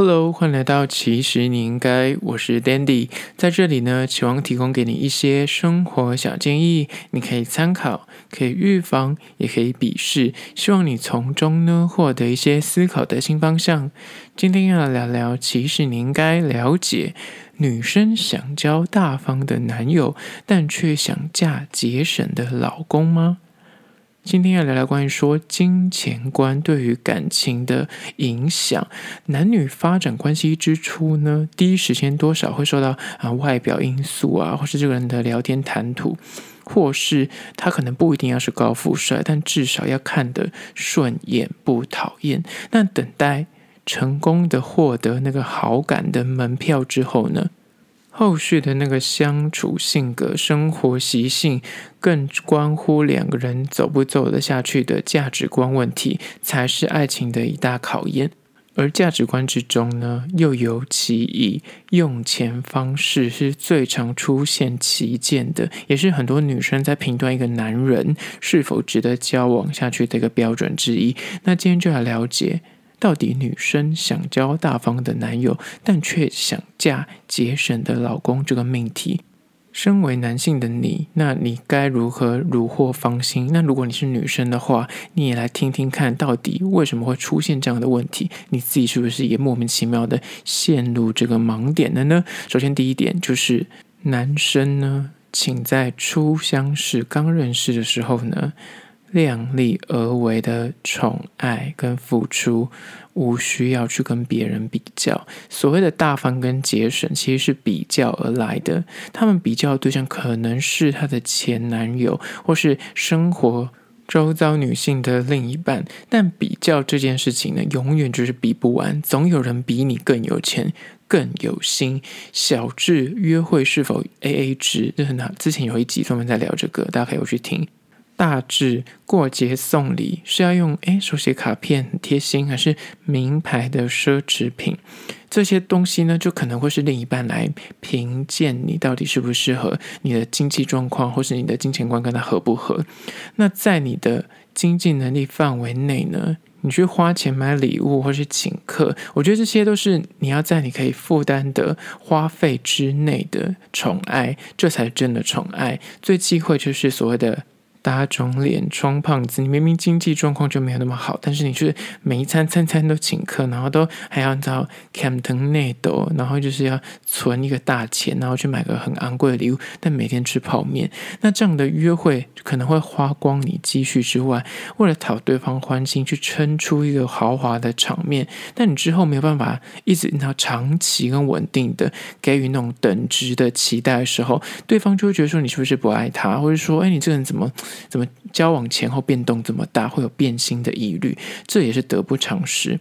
Hello，欢迎来到其实你应该，我是 Dandy，在这里呢，期望提供给你一些生活小建议，你可以参考，可以预防，也可以鄙视，希望你从中呢获得一些思考的新方向。今天要聊聊，其实你应该了解，女生想交大方的男友，但却想嫁节省的老公吗？今天要聊聊关于说金钱观对于感情的影响。男女发展关系之初呢，第一时间多少会受到啊外表因素啊，或是这个人的聊天谈吐，或是他可能不一定要是高富帅，但至少要看得顺眼不讨厌。那等待成功的获得那个好感的门票之后呢，后续的那个相处、性格、生活习性，更关乎两个人走不走得下去的价值观问题，才是爱情的一大考验。而价值观之中呢，又尤其以用钱方式是最常出现歧见的，也是很多女生在评断一个男人是否值得交往下去的一个标准之一。那今天就来了解。到底女生想交大方的男友，但却想嫁节省的老公这个命题，身为男性的你，那你该如何虏获芳心？那如果你是女生的话，你也来听听看，到底为什么会出现这样的问题？你自己是不是也莫名其妙的陷入这个盲点了呢？首先，第一点就是男生呢，请在初相识、刚认识的时候呢。量力而为的宠爱跟付出，无需要去跟别人比较。所谓的大方跟节省，其实是比较而来的。他们比较的对象可能是他的前男友，或是生活周遭女性的另一半。但比较这件事情呢，永远就是比不完，总有人比你更有钱、更有心。小智约会是否 AA 制，这很好。之前有一集专门在聊这个，大家可以回去听。大致过节送礼是要用诶手写卡片贴心，还是名牌的奢侈品？这些东西呢，就可能会是另一半来评鉴你到底适不适合你的经济状况，或是你的金钱观跟他合不合。那在你的经济能力范围内呢，你去花钱买礼物或是请客，我觉得这些都是你要在你可以负担的花费之内的宠爱，这才是真的宠爱。最忌讳就是所谓的。打肿脸充胖子，你明明经济状况就没有那么好，但是你却每一餐餐餐都请客，然后都还要找 Campton 内斗，然后就是要存一个大钱，然后去买个很昂贵的礼物，但每天吃泡面，那这样的约会可能会花光你积蓄之外，为了讨对方欢心，去撑出一个豪华的场面，但你之后没有办法一直让长期跟稳定的给予那种等值的期待的时候，对方就会觉得说你是不是不爱他，或者说哎你这个人怎么？怎么交往前后变动这么大，会有变心的疑虑，这也是得不偿失。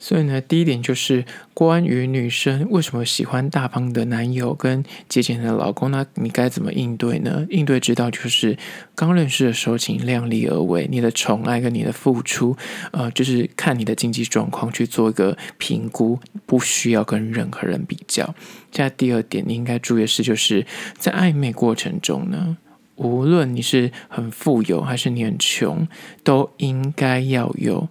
所以呢，第一点就是关于女生为什么喜欢大方的男友跟节俭的老公，那你该怎么应对呢？应对之道就是刚认识的时候，请量力而为，你的宠爱跟你的付出，呃，就是看你的经济状况去做一个评估，不需要跟任何人比较。现在第二点，你应该注意的是，就是在暧昧过程中呢。无论你是很富有还是你很穷，都应该要有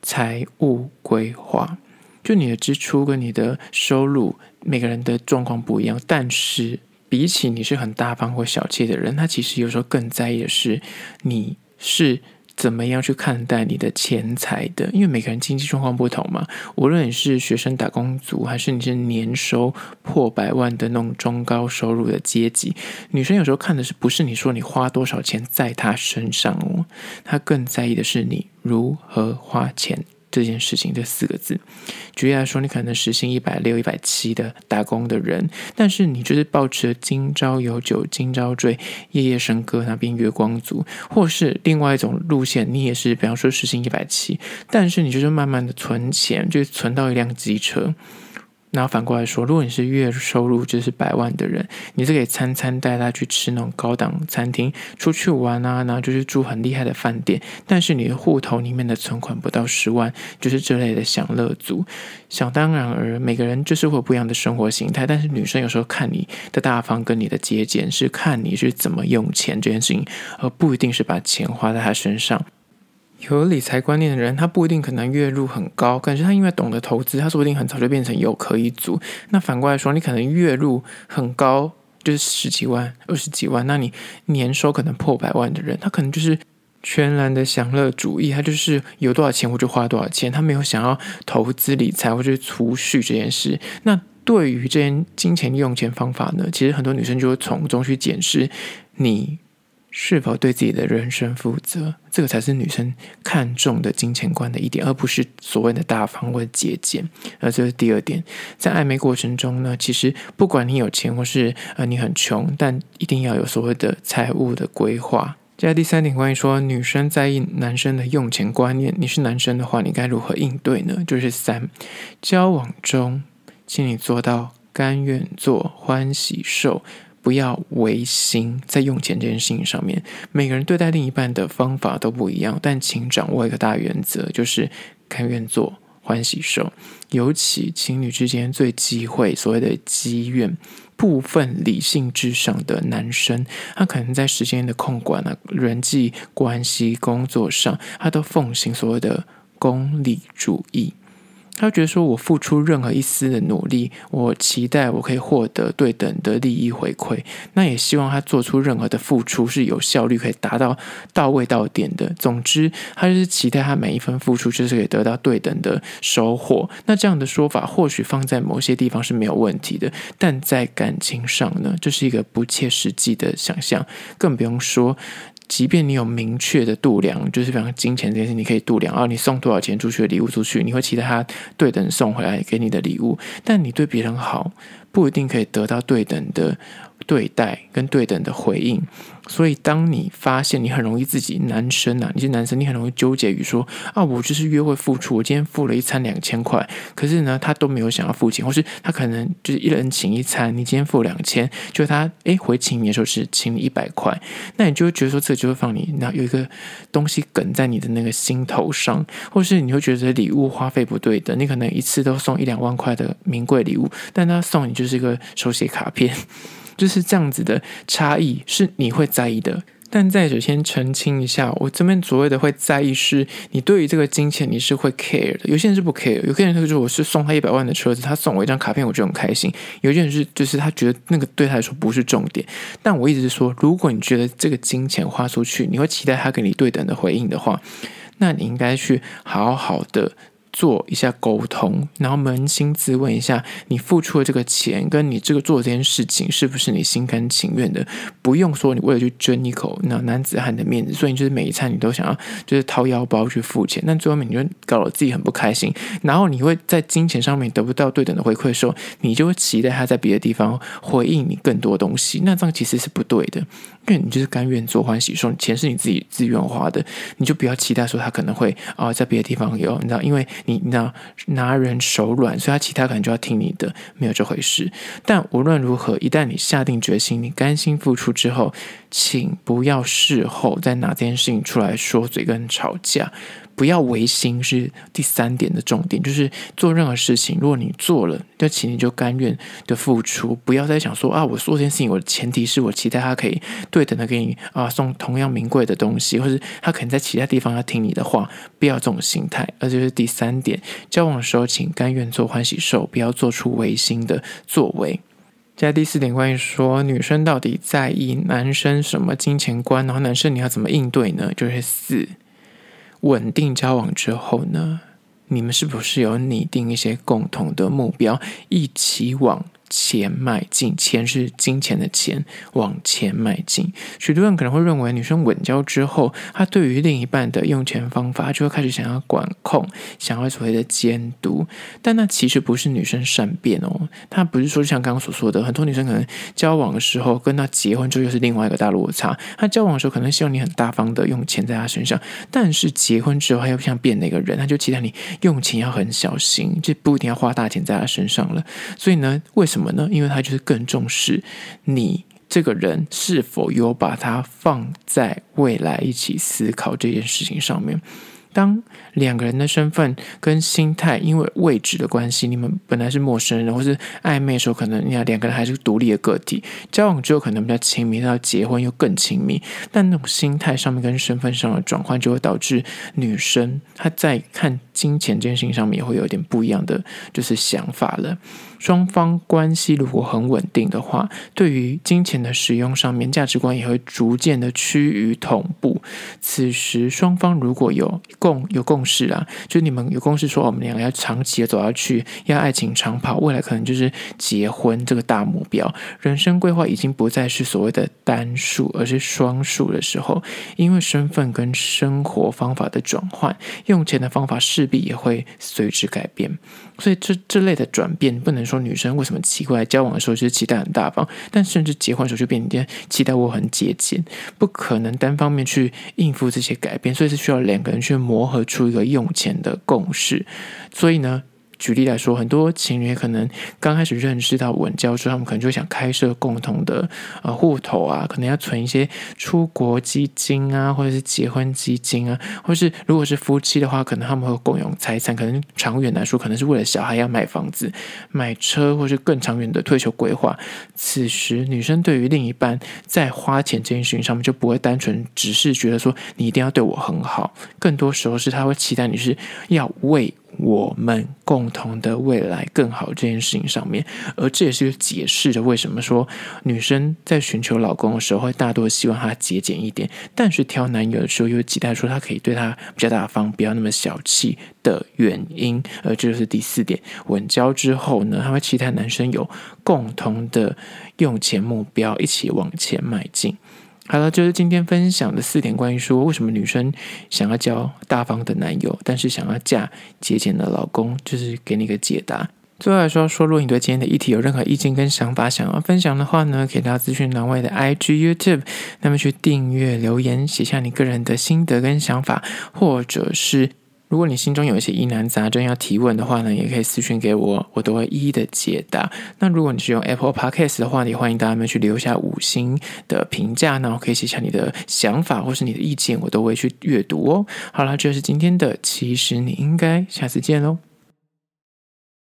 财务规划。就你的支出跟你的收入，每个人的状况不一样。但是比起你是很大方或小气的人，他其实有时候更在意的是你是。怎么样去看待你的钱财的？因为每个人经济状况不同嘛。无论你是学生打工族，还是你是年收破百万的那种中高收入的阶级，女生有时候看的是不是你说你花多少钱在她身上哦，她更在意的是你如何花钱。这件事情这四个字，举例来说，你可能时薪一百六、一百七的打工的人，但是你就是抱持今朝有酒今朝醉，夜夜笙歌那边月光族，或是另外一种路线，你也是，比方说时薪一百七，但是你就是慢慢的存钱，就是存到一辆机车。然后反过来说，如果你是月收入就是百万的人，你是可以餐餐带他去吃那种高档餐厅，出去玩啊，然后就是住很厉害的饭店。但是你的户头里面的存款不到十万，就是这类的享乐族。想当然而，每个人就是会有不一样的生活形态。但是女生有时候看你的大方跟你的节俭，是看你是怎么用钱这件事情，而不一定是把钱花在他身上。有理财观念的人，他不一定可能月入很高，可是他因为懂得投资，他说不定很早就变成有壳一族。那反过来说，你可能月入很高，就是十几万、二十几万，那你年收可能破百万的人，他可能就是全然的享乐主义，他就是有多少钱我就花多少钱，他没有想要投资理财或者是储蓄这件事。那对于这些金钱用钱方法呢，其实很多女生就会从中去检视你是否对自己的人生负责，这个才是女生看重的金钱观的一点，而不是所谓的大方或者节俭。而这是第二点，在暧昧过程中呢，其实不管你有钱或是呃你很穷，但一定要有所谓的财务的规划。接下来第三点，关于说女生在意男生的用钱观念，你是男生的话，你该如何应对呢？就是三，交往中。请你做到甘愿做欢喜受，不要违心在用钱这件事情上面。每个人对待另一半的方法都不一样，但请掌握一个大原则，就是甘愿做欢喜受。尤其情侣之间最忌讳所谓的积怨，部分理性至上的男生，他可能在时间的控管啊、人际关系、工作上，他都奉行所谓的功利主义。他觉得说，我付出任何一丝的努力，我期待我可以获得对等的利益回馈。那也希望他做出任何的付出是有效率，可以达到到位到点的。总之，他就是期待他每一分付出就是可以得到对等的收获。那这样的说法或许放在某些地方是没有问题的，但在感情上呢，这是一个不切实际的想象，更不用说。即便你有明确的度量，就是比方金钱这件事，你可以度量啊，你送多少钱出去的礼物出去，你会期待他对等送回来给你的礼物，但你对别人好，不一定可以得到对等的。对待跟对等的回应，所以当你发现你很容易自己男生啊，你是男生，你很容易纠结于说啊，我就是约会付出，我今天付了一餐两千块，可是呢，他都没有想要付钱，或是他可能就是一人请一餐，你今天付两千，就他诶回请你的时候是请你一百块，那你就会觉得说，这就会放你那有一个东西梗在你的那个心头上，或是你会觉得礼物花费不对等，你可能一次都送一两万块的名贵礼物，但他送你就是一个手写卡片。就是这样子的差异是你会在意的，但在首先澄清一下，我这边所谓的会在意，是你对于这个金钱你是会 care 的。有些人是不 care，有些人就是我是送他一百万的车子，他送我一张卡片，我就很开心。有些人是就是他觉得那个对他来说不是重点。但我一直是说，如果你觉得这个金钱花出去，你会期待他给你对等的回应的话，那你应该去好好的。做一下沟通，然后扪心自问一下，你付出的这个钱，跟你这个做这件事情，是不是你心甘情愿的？不用说你为了去争一口那男子汉的面子，所以你就是每一餐你都想要就是掏腰包去付钱，那最后面你就搞得自己很不开心，然后你会在金钱上面得不到对等的回馈的时候，你就会期待他在别的地方回应你更多东西，那这样其实是不对的，因为你就是甘愿做欢喜受，钱是你自己自愿花的，你就不要期待说他可能会啊、在别的地方有，你知道，因为。你你知道拿人手软，所以他其他可能就要听你的，没有这回事。但无论如何，一旦你下定决心，你甘心付出之后，请不要事后再拿这件事情出来说嘴跟吵架。不要违心是第三点的重点，就是做任何事情，如果你做了，就请你就甘愿的付出，不要再想说啊，我做这件事情，我的前提是我期待他可以对等的给你啊送同样名贵的东西，或是他可能在其他地方要听你的话，不要这种心态。而这是第三点，交往的时候请甘愿做欢喜受，不要做出违心的作为。接下来第四点，关于说女生到底在意男生什么金钱观，然后男生你要怎么应对呢？就是四。稳定交往之后呢，你们是不是有拟定一些共同的目标，一起往钱迈进，钱是金钱的钱，往前迈进。许多人可能会认为，女生稳交之后，她对于另一半的用钱方法，就会开始想要管控，想要所谓的监督。但那其实不是女生善变哦，她不是说像刚刚所说的，很多女生可能交往的时候，跟她结婚之后又是另外一个大落差。她交往的时候可能希望你很大方的用钱在她身上，但是结婚之后，她又像变了一个人，她就期待你用钱要很小心，就不一定要花大钱在她身上了。所以呢，为什么？什么呢？因为他就是更重视你这个人是否有把它放在未来一起思考这件事情上面。当两个人的身份跟心态因为位置的关系，你们本来是陌生人，或是暧昧的时候，可能你俩两个人还是独立的个体，交往之后可能比较亲密，到结婚又更亲密，但那种心态上面跟身份上的转换，就会导致女生她在看金钱这件事情上面也会有点不一样的就是想法了。双方关系如果很稳定的话，对于金钱的使用上面，价值观也会逐渐的趋于同步。此时双方如果有共有共识啊，就你们有共识说，我们两个要长期的走下去，要爱情长跑，未来可能就是结婚这个大目标。人生规划已经不再是所谓的单数，而是双数的时候，因为身份跟生活方法的转换，用钱的方法势必也会随之改变。所以这这类的转变，不能说女生为什么奇怪，交往的时候就是期待很大方，但甚至结婚的时候就变成期待我很节俭，不可能单方面去应付这些改变，所以是需要两个人去磨磨合出一个用钱的共识。所以呢。举例来说，很多情侣可能刚开始认识到稳交之后，他们可能就想开设共同的呃户头啊，可能要存一些出国基金啊，或者是结婚基金啊，或是如果是夫妻的话，可能他们会共用财产，可能长远来说，可能是为了小孩要买房子、买车，或是更长远的退休规划。此时，女生对于另一半在花钱这件事情上面，就不会单纯只是觉得说你一定要对我很好，更多时候是她会期待你是要为。我们共同的未来更好这件事情上面，而这也是解释着为什么说女生在寻求老公的时候，会大多希望他节俭一点，但是挑男友的时候又期待说他可以对他比较大方，不要那么小气的原因。而这就是第四点，稳交之后呢，他会期待男生有共同的用钱目标，一起往前迈进。好了，就是今天分享的四点关于说为什么女生想要交大方的男友，但是想要嫁节俭的老公，就是给你一个解答。最后来说说，如果你对今天的议题有任何意见跟想法想要分享的话呢，可以到资讯栏外的 IG、YouTube，那么去订阅、留言，写下你个人的心得跟想法，或者是。如果你心中有一些疑难杂症要提问的话呢，也可以私讯给我，我都会一一的解答。那如果你是用 Apple Podcast 的话，也欢迎大家们去留下五星的评价，那我可以写下你的想法或是你的意见，我都会去阅读哦。好了，这是今天的，其实你应该下次见喽。